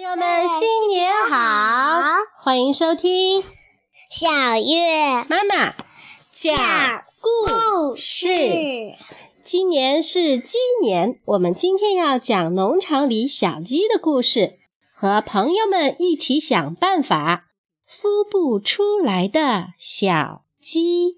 朋友们，新年好！欢迎收听小月妈妈讲故事。今年是鸡年，我们今天要讲农场里小鸡的故事，和朋友们一起想办法孵不出来的小鸡。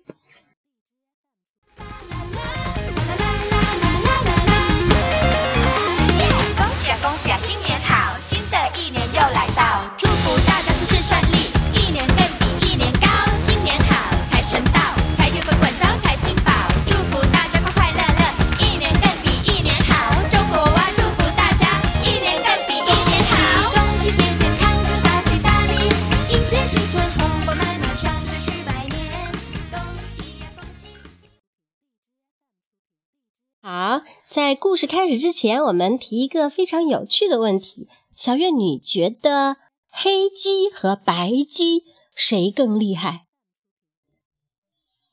在故事开始之前，我们提一个非常有趣的问题：小月，你觉得黑鸡和白鸡谁更厉害？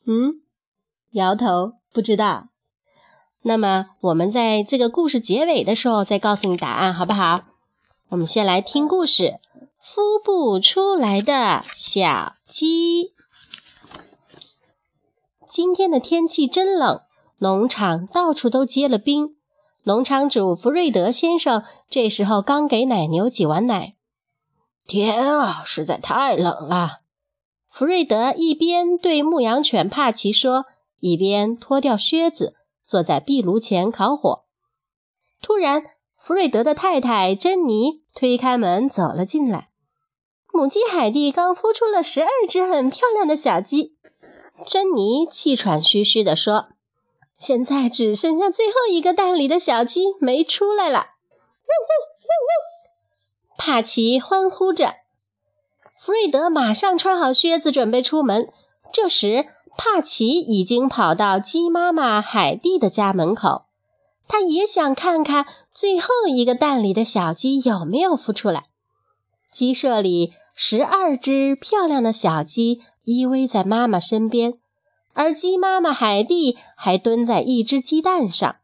嗯，摇头，不知道。那么我们在这个故事结尾的时候再告诉你答案，好不好？我们先来听故事：孵不出来的小鸡。今天的天气真冷。农场到处都结了冰，农场主福瑞德先生这时候刚给奶牛挤完奶。天啊，实在太冷了！福瑞德一边对牧羊犬帕奇说，一边脱掉靴子，坐在壁炉前烤火。突然，福瑞德的太太珍妮推开门走了进来。母鸡海蒂刚孵出了十二只很漂亮的小鸡。珍妮气喘吁吁地说。现在只剩下最后一个蛋里的小鸡没出来了，呜呜呜呜！帕奇欢呼着。弗瑞德马上穿好靴子准备出门。这时，帕奇已经跑到鸡妈妈海蒂的家门口，他也想看看最后一个蛋里的小鸡有没有孵出来。鸡舍里，十二只漂亮的小鸡依偎在妈妈身边。而鸡妈妈海蒂还蹲在一只鸡蛋上，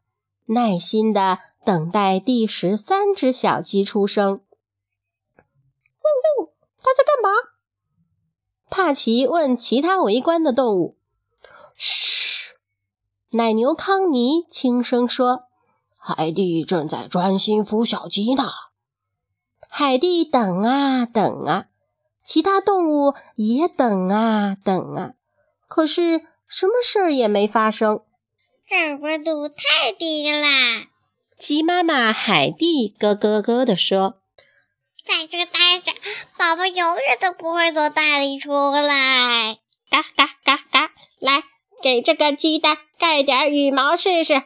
耐心地等待第十三只小鸡出生。它在干嘛？帕奇问其他围观的动物。嘘，奶牛康妮轻声说：“海蒂正在专心孵小鸡呢。”海蒂等啊等啊，其他动物也等啊等啊，可是。什么事儿也没发生，这儿温度太低了！鸡妈妈海蒂咯咯咯地说：“在这待着，宝宝永远都不会从蛋里出来。”嘎嘎嘎嘎！来，给这个鸡蛋盖点羽毛试试。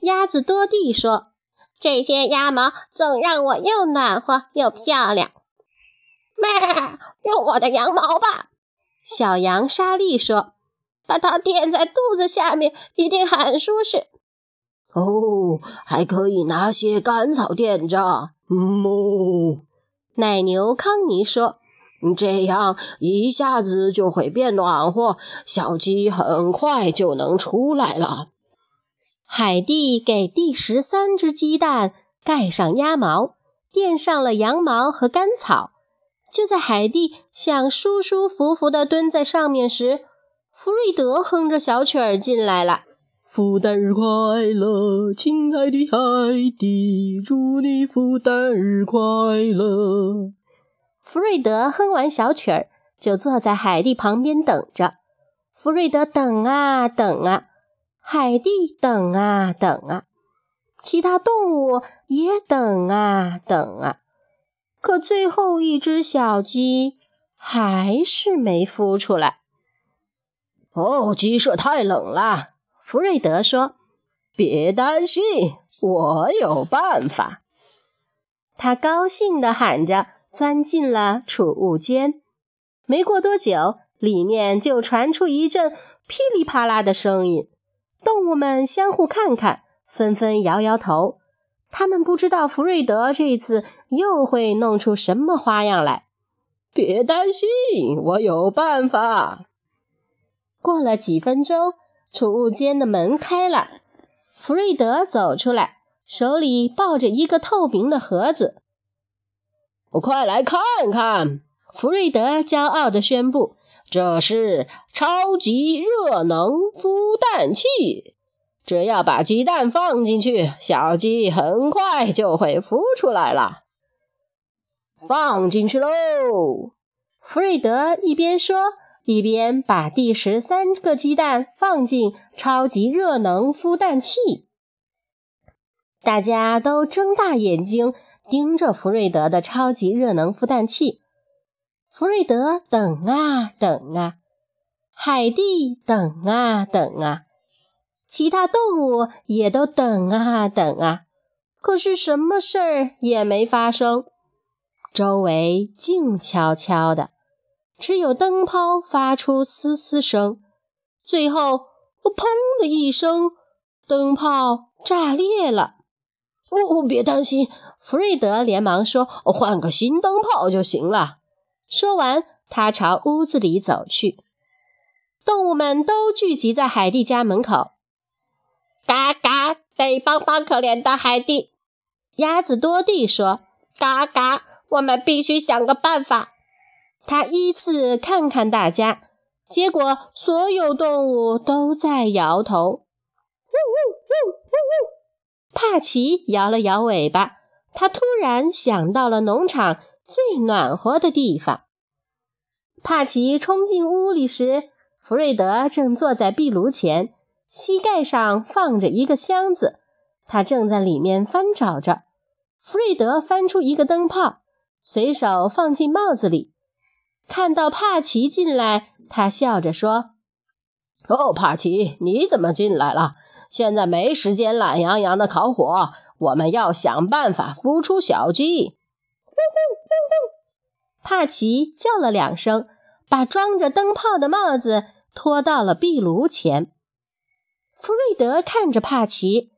鸭子多蒂说：“这些鸭毛总让我又暖和又漂亮。”妈，用我的羊毛吧。小羊莎莉说。把它垫在肚子下面，一定很舒适。哦，还可以拿些干草垫着。哞，奶牛康尼说：“这样一下子就会变暖和，小鸡很快就能出来了。”海蒂给第十三只鸡蛋盖上鸭毛，垫上了羊毛和干草。就在海蒂想舒舒服服地蹲在上面时，弗瑞德哼着小曲儿进来了。福诞日快乐，亲爱的海蒂，祝你福诞日快乐。弗瑞德哼完小曲儿，就坐在海蒂旁边等着。弗瑞德等啊等啊，海蒂等啊等啊，其他动物也等啊等啊，可最后一只小鸡还是没孵出来。哦，鸡舍太冷了，福瑞德说：“别担心，我有办法。”他高兴地喊着，钻进了储物间。没过多久，里面就传出一阵噼里啪啦的声音。动物们相互看看，纷纷摇摇头。他们不知道福瑞德这次又会弄出什么花样来。别担心，我有办法。过了几分钟，储物间的门开了，弗瑞德走出来，手里抱着一个透明的盒子。我快来看看，弗瑞德骄傲地宣布：“这是超级热能孵蛋器，只要把鸡蛋放进去，小鸡很快就会孵出来了。”放进去喽！弗瑞德一边说，一边把第十三个鸡蛋放进超级热能孵蛋器。大家都睁大眼睛盯着福瑞德的超级热能孵蛋器。福瑞德等啊等啊，海蒂等啊等啊，其他动物也都等啊等啊，可是什么事儿也没发生。周围静悄悄的，只有灯泡发出嘶嘶声。最后，砰的一声，灯泡炸裂了。哦，别担心，弗瑞德连忙说：“换个新灯泡就行了。”说完，他朝屋子里走去。动物们都聚集在海蒂家门口。嘎嘎，得帮帮可怜的海蒂。鸭子多蒂说：“嘎嘎，我们必须想个办法。”他依次看看大家，结果所有动物都在摇头。呜呜呜呜呜！帕奇摇了摇尾巴，他突然想到了农场。最暖和的地方。帕奇冲进屋里时，弗瑞德正坐在壁炉前，膝盖上放着一个箱子，他正在里面翻找着。弗瑞德翻出一个灯泡，随手放进帽子里。看到帕奇进来，他笑着说：“哦，帕奇，你怎么进来了？现在没时间懒洋洋的烤火，我们要想办法孵出小鸡。”帕奇叫了两声，把装着灯泡的帽子拖到了壁炉前。弗瑞德看着帕奇，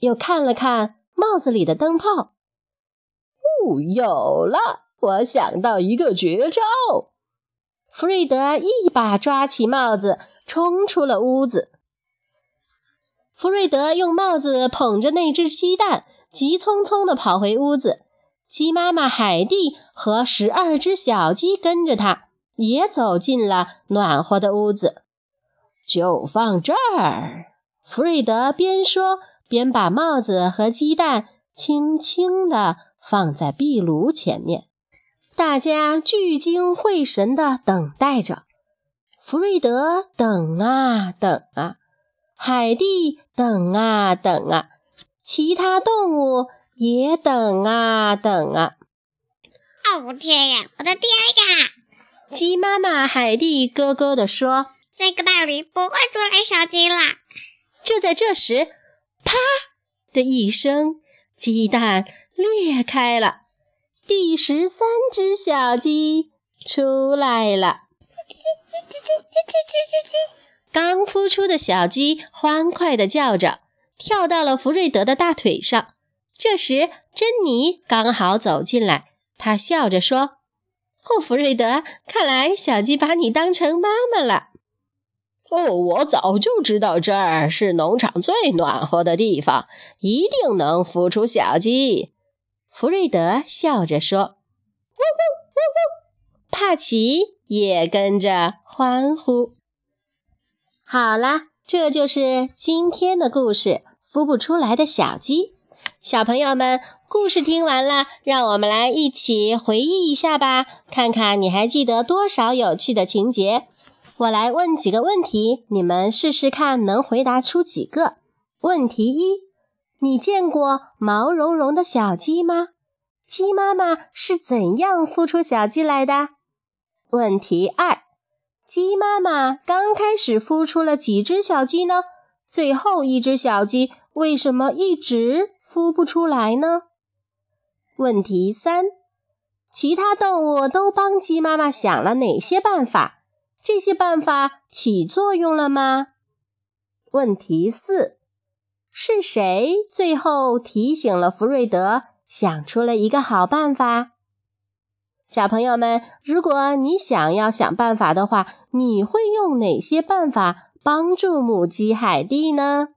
又看了看帽子里的灯泡。哦，有了！我想到一个绝招。弗瑞德一把抓起帽子，冲出了屋子。弗瑞德用帽子捧着那只鸡蛋，急匆匆地跑回屋子。鸡妈妈海蒂和十二只小鸡跟着他，也走进了暖和的屋子。就放这儿，弗瑞德边说边把帽子和鸡蛋轻轻地放在壁炉前面。大家聚精会神地等待着。弗瑞德等啊等啊，海蒂等啊等啊，其他动物。也等啊等啊！哦天呀，我的天呀！鸡妈妈海蒂咯咯地说：“这个蛋里不会出来小鸡啦！”就在这时，啪的一声，鸡蛋裂开了，第十三只小鸡出来了。刚孵出的小鸡欢快地叫着，跳到了福瑞德的大腿上。这时，珍妮刚好走进来，她笑着说：“哦，弗瑞德，看来小鸡把你当成妈妈了。”“哦，我早就知道这儿是农场最暖和的地方，一定能孵出小鸡。”弗瑞德笑着说。“呜呜呜呜！”帕奇也跟着欢呼。好啦，这就是今天的故事——孵不出来的小鸡。小朋友们，故事听完了，让我们来一起回忆一下吧，看看你还记得多少有趣的情节。我来问几个问题，你们试试看能回答出几个。问题一：你见过毛茸茸的小鸡吗？鸡妈妈是怎样孵出小鸡来的？问题二：鸡妈妈刚开始孵出了几只小鸡呢？最后一只小鸡为什么一直孵不出来呢？问题三：其他动物都帮鸡妈妈想了哪些办法？这些办法起作用了吗？问题四：是谁最后提醒了弗瑞德，想出了一个好办法？小朋友们，如果你想要想办法的话，你会用哪些办法？帮助母鸡海蒂呢？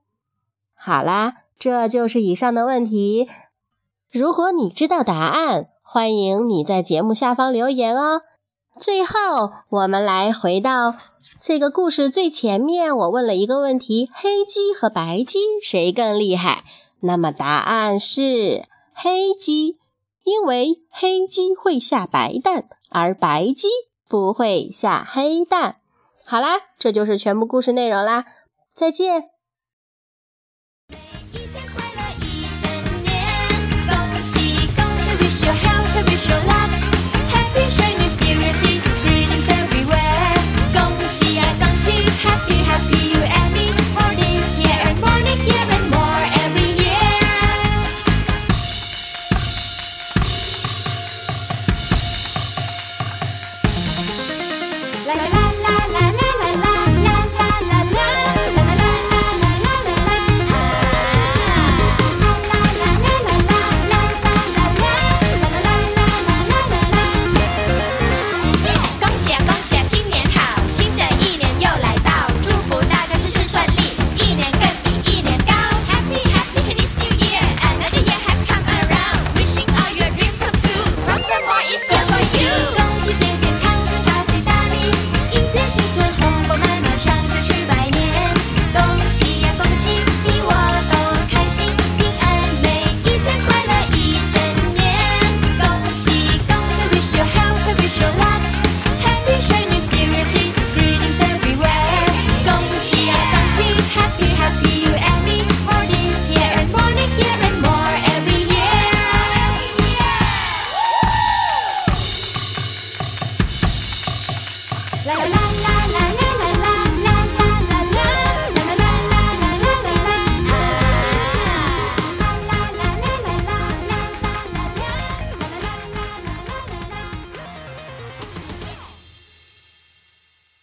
好啦，这就是以上的问题。如果你知道答案，欢迎你在节目下方留言哦。最后，我们来回到这个故事最前面，我问了一个问题：黑鸡和白鸡谁更厉害？那么答案是黑鸡，因为黑鸡会下白蛋，而白鸡不会下黑蛋。好啦，这就是全部故事内容啦，再见。